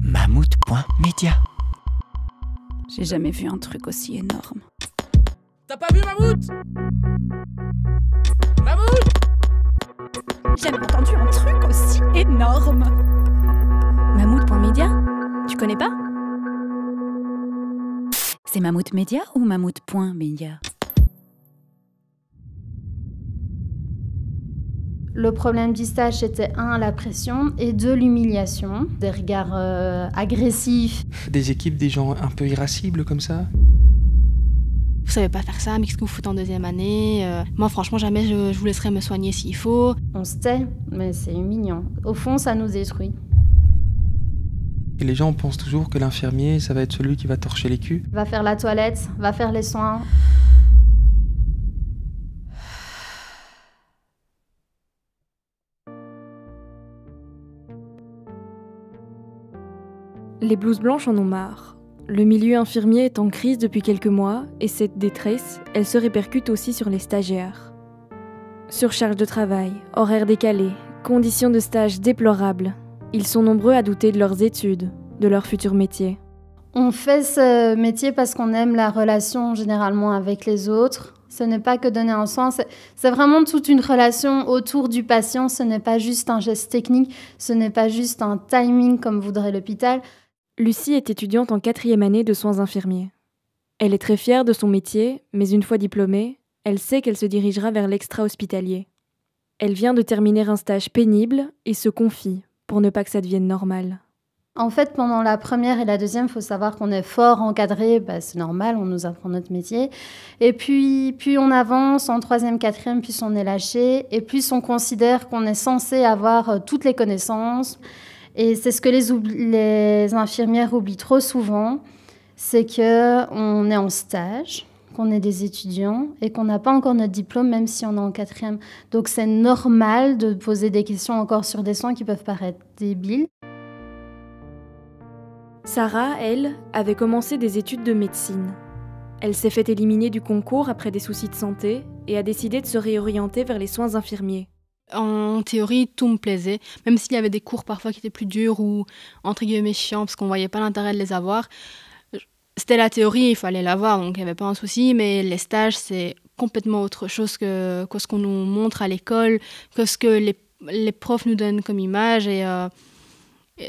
Mammouth.media. J'ai jamais vu un truc aussi énorme. T'as pas vu Mammouth? Mammouth? J'ai jamais entendu un truc aussi énorme. Mammouth.media Tu connais pas? C'est Mammouth Media ou Mammouth.media Le problème du stage, c'était un, la pression, et deux, l'humiliation, des regards euh, agressifs. Des équipes, des gens un peu irascibles comme ça? Vous savez pas faire ça, mais qu'est-ce que vous foutez en deuxième année Euh, Moi, franchement, jamais je, je vous laisserai me soigner s'il faut. On se tait, mais c'est humiliant. Au fond, ça nous détruit. Et les gens pensent toujours que l'infirmier, ça va être celui qui va torcher les culs? Va faire la toilette, va faire les soins. Les blouses blanches en ont marre. Le milieu infirmier est en crise depuis quelques mois et cette détresse, elle se répercute aussi sur les stagiaires. Surcharge de travail, horaires décalés, conditions de stage déplorables. Ils sont nombreux à douter de leurs études, de leur futur métier. On fait ce métier parce qu'on aime la relation généralement avec les autres. Ce n'est pas que donner un soin, c'est c'est vraiment toute une relation autour du patient. Ce n'est pas juste un geste technique, ce n'est pas juste un timing comme voudrait l'hôpital. Lucie est étudiante en quatrième année de soins infirmiers. Elle est très fière de son métier, mais une fois diplômée, elle sait qu'elle se dirigera vers l'extra-hospitalier. Elle vient de terminer un stage pénible et se confie pour ne pas que ça devienne normal. En fait, pendant la première et la deuxième, il faut savoir qu'on est fort encadré, bah, c'est normal, on nous apprend notre métier. Et puis, puis on avance en troisième, quatrième, puis on est lâché, et plus on considère qu'on est censé avoir euh, toutes les connaissances. Et c'est ce que les, infirmières oublient trop souvent, c'est que on est en stage, qu'on est des étudiants et qu'on n'a pas encore notre diplôme, même si on est en quatrième. Donc c'est normal de poser des questions encore sur des soins qui peuvent paraître débiles. Sarah, elle, avait commencé des études de médecine. Elle s'est fait éliminer du concours après des soucis de santé et a décidé de se réorienter vers les soins infirmiers. En théorie, tout me plaisait, même s'il y avait des cours parfois qui étaient plus durs ou entre guillemets chiants parce qu'on voyait pas l'intérêt de les avoir. C'était la théorie, il fallait l'avoir, donc il n'y avait pas un souci, mais les stages, c'est complètement autre chose que, que ce qu'on nous montre à l'école, que ce que les, les profs nous donnent comme image. Et, euh,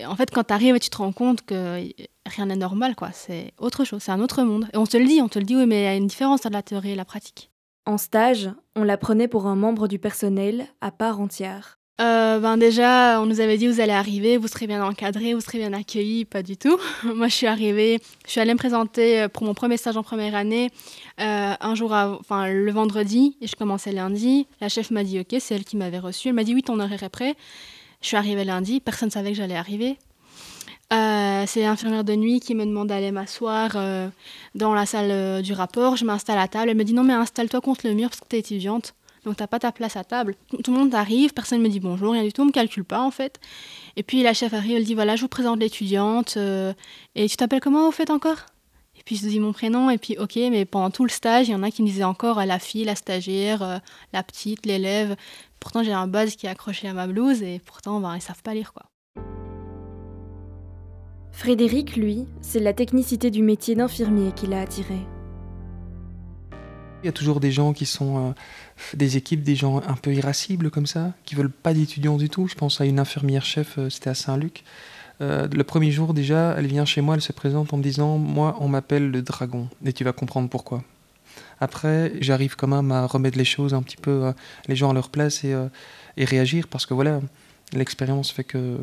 en fait, quand tu arrives, tu te rends compte que rien n'est normal, quoi. C'est autre chose, c'est un autre monde. Et on te le dit, on te le dit, oui, mais il y a une différence entre la théorie et la pratique. En stage, on la prenait pour un membre du personnel à part entière. Euh, ben déjà, on nous avait dit vous allez arriver, vous serez bien encadré, vous serez bien accueilli, pas du tout. Moi, je suis arrivée, je suis allée me présenter pour mon premier stage en première année euh, un jour, enfin le vendredi, et je commençais lundi. La chef m'a dit ok, c'est elle qui m'avait reçue. Elle m'a dit oui, ton horaire est prêt. Je suis arrivée lundi, personne ne savait que j'allais arriver. Euh, c'est l'infirmière de nuit qui me demande d'aller m'asseoir euh, dans la salle euh, du rapport. Je m'installe à table. Elle me dit non mais installe-toi contre le mur parce que t'es étudiante. Donc t'as pas ta place à table. Tout le monde arrive, personne me dit bonjour, rien du tout, on me calcule pas en fait. Et puis la chef arrive, elle dit voilà, je vous présente l'étudiante. et tu t'appelles comment au fait encore? Et puis je dis mon prénom, et puis ok, mais pendant tout le stage, il y en a qui me disaient encore la fille, la stagiaire, la petite, l'élève. Pourtant j'ai un buzz qui est accroché à ma blouse, et pourtant ben, ils savent pas lire quoi. Frédéric, lui, c'est la technicité du métier d'infirmier qui l'a attiré. Il y a toujours des gens qui sont euh, des équipes, des gens un peu irascibles comme ça, qui veulent pas d'étudiants du tout. Je pense à une infirmière chef, euh, c'était à Saint-Luc. Euh, le premier jour déjà, elle vient chez moi, elle se présente en me disant Moi, on m'appelle le dragon, et tu vas comprendre pourquoi. Après, j'arrive quand même à remettre les choses un petit peu, les gens à leur place et, et réagir, parce que voilà, l'expérience fait que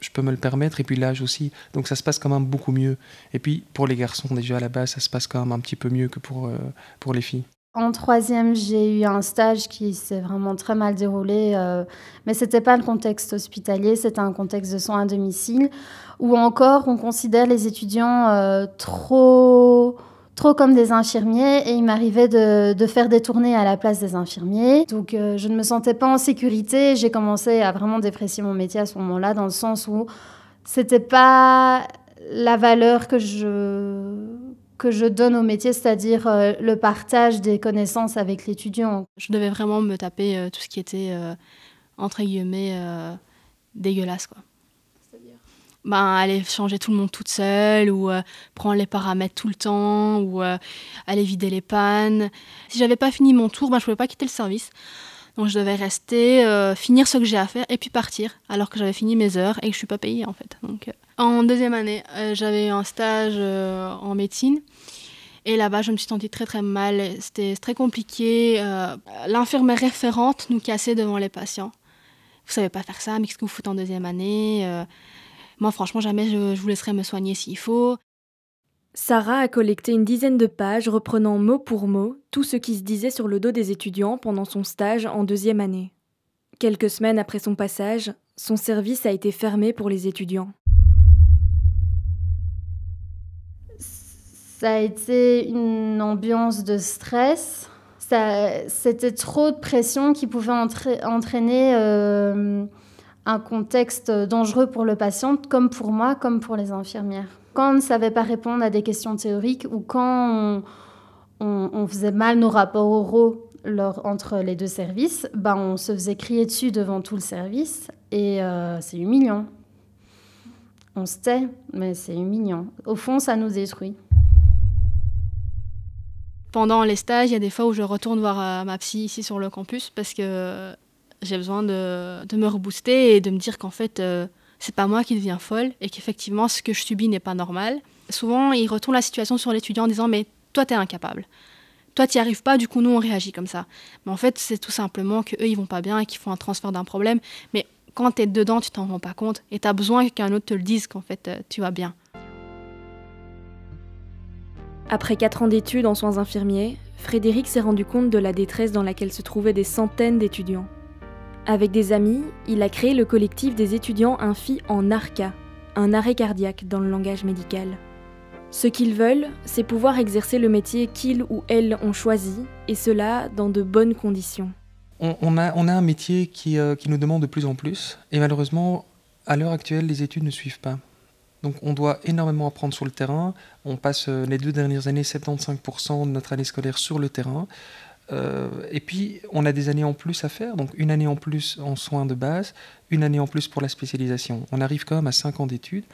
je peux me le permettre, et puis l'âge aussi. Donc ça se passe quand même beaucoup mieux. Et puis pour les garçons, déjà à la base, ça se passe quand même un petit peu mieux que pour, euh, pour les filles. En troisième, j'ai eu un stage qui s'est vraiment très mal déroulé, euh, mais c'était pas le contexte hospitalier, c'était un contexte de soins à domicile, où encore on considère les étudiants euh, trop, trop comme des infirmiers, et il m'arrivait de, de faire des tournées à la place des infirmiers. Donc euh, je ne me sentais pas en sécurité, j'ai commencé à vraiment déprécier mon métier à ce moment-là, dans le sens où c'était pas la valeur que je que je donne au métier, c'est-à-dire euh, le partage des connaissances avec l'étudiant. Je devais vraiment me taper euh, tout ce qui était, euh, entre guillemets, euh, dégueulasse. Quoi. Ben, aller changer tout le monde toute seule ou euh, prendre les paramètres tout le temps ou euh, aller vider les pannes. Si j'avais pas fini mon tour, ben, je pouvais pas quitter le service. Donc je devais rester, euh, finir ce que j'ai à faire et puis partir alors que j'avais fini mes heures et que je suis pas payée en fait. Donc, en deuxième année, j'avais un stage en médecine. Et là-bas, je me suis sentie très très mal. C'était très compliqué. L'infirmière référente nous cassait devant les patients. Vous savez pas faire ça, mais qu'est-ce que vous faites en deuxième année moi, franchement, jamais je, vous laisserai me soigner s'il faut. Sarah a collecté une dizaine de pages reprenant mot pour mot tout ce qui se disait sur le dos des étudiants pendant son stage en deuxième année. Quelques semaines après son passage, son service a été fermé pour les étudiants. Ça a été une ambiance de stress. C'était trop de pression qui pouvait entraîner euh, un contexte dangereux pour le patient, comme pour moi, comme pour les infirmières. Quand on ne savait pas répondre à des questions théoriques ou quand on, faisait mal nos rapports oraux entre les deux services, ben on se faisait crier dessus devant tout le service et euh, c'est humiliant. On se tait, mais c'est humiliant. Au fond, ça nous détruit. Pendant les stages, il y a des fois où je retourne voir euh, ma psy ici sur le campus parce que j'ai besoin de, me rebooster et de me dire qu'en fait, euh, c'est pas moi qui deviens folle et qu'effectivement, ce que je subis n'est pas normal. Souvent, ils retournent la situation sur l'étudiant en disant Mais toi, t'es incapable. Toi, t'y arrives pas, du coup, nous, on réagit comme ça. Mais en fait, c'est tout simplement qu'eux, ils vont pas bien et qu'ils font un transfert d'un problème. Mais quand t'es dedans, tu t'en rends pas compte et t'as besoin qu'un autre te le dise qu'en fait, euh, tu vas bien. Après quatre ans d'études en soins infirmiers, Frédéric s'est rendu compte de la détresse dans laquelle se trouvaient des centaines d'étudiants. Avec des amis, il a créé le collectif des étudiants Infi en ARCA, un arrêt cardiaque dans le langage médical. Ce qu'ils veulent, c'est pouvoir exercer le métier qu'ils ou elles ont choisi, et cela dans de bonnes conditions. On, a, un métier qui, euh, qui, nous demande de plus en plus, et malheureusement, à l'heure actuelle, les études ne suivent pas. Donc on doit énormément apprendre sur le terrain. On passe euh, les deux dernières années 75% de notre année scolaire sur le terrain. Euh, et puis, on a des années en plus à faire, donc une année en plus en soins de base, une année en plus pour la spécialisation. On arrive quand même à 5 ans d'études,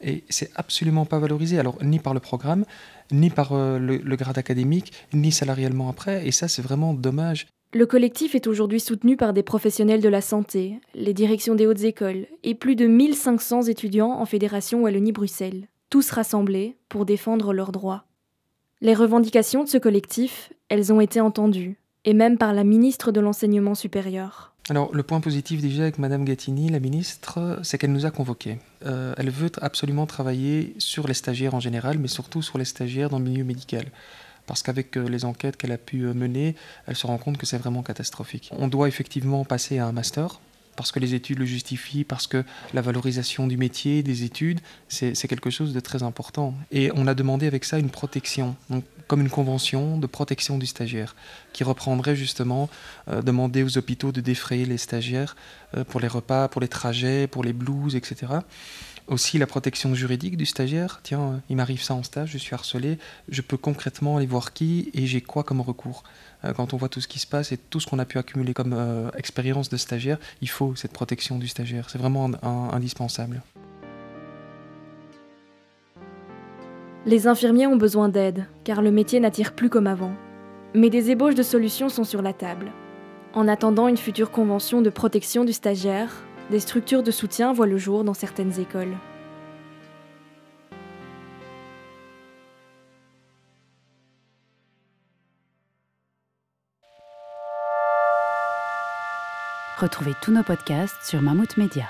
et c'est absolument pas valorisé, alors ni par le programme, ni par euh, le, grade académique, ni salarialement après, et ça c'est vraiment dommage. Le collectif est aujourd'hui soutenu par des professionnels de la santé, les directions des hautes écoles et plus de 1500 étudiants en Fédération Wallonie-Bruxelles, tous rassemblés pour défendre leurs droits. Les revendications de ce collectif, elles ont été entendues, et même par la ministre de l'Enseignement supérieur. Alors, le point positif déjà avec Madame Gattini, la ministre, c'est qu'elle nous a convoqués. Euh, elle veut absolument travailler sur les stagiaires en général, mais surtout sur les stagiaires dans le milieu médical. Parce qu'avec euh, les enquêtes qu'elle a pu euh, mener, elle se rend compte que c'est vraiment catastrophique. On doit effectivement passer à un master, parce que les études le justifient, parce que la valorisation du métier, des études, c'est quelque chose de très important. Et on a demandé avec ça une protection, donc comme une convention de protection du stagiaire, qui reprendrait justement euh, demander aux hôpitaux de défrayer les stagiaires euh, pour les repas, pour les trajets, pour les blouses, etc. Aussi la protection juridique du stagiaire. Tiens, euh, il m'arrive ça en stage, je suis harcelé, je peux concrètement aller voir qui et j'ai quoi comme recours. Euh, quand on voit tout ce qui se passe et tout ce qu'on a pu accumuler comme euh, expérience de stagiaire, il faut cette protection du stagiaire. C'est vraiment indispensable. Les infirmiers ont besoin d'aide, car le métier n'attire plus comme avant. Mais des ébauches de solutions sont sur la table. En attendant une future convention de protection du stagiaire, des structures de soutien voient le jour dans certaines écoles. Retrouvez tous nos podcasts sur Mammouth Media.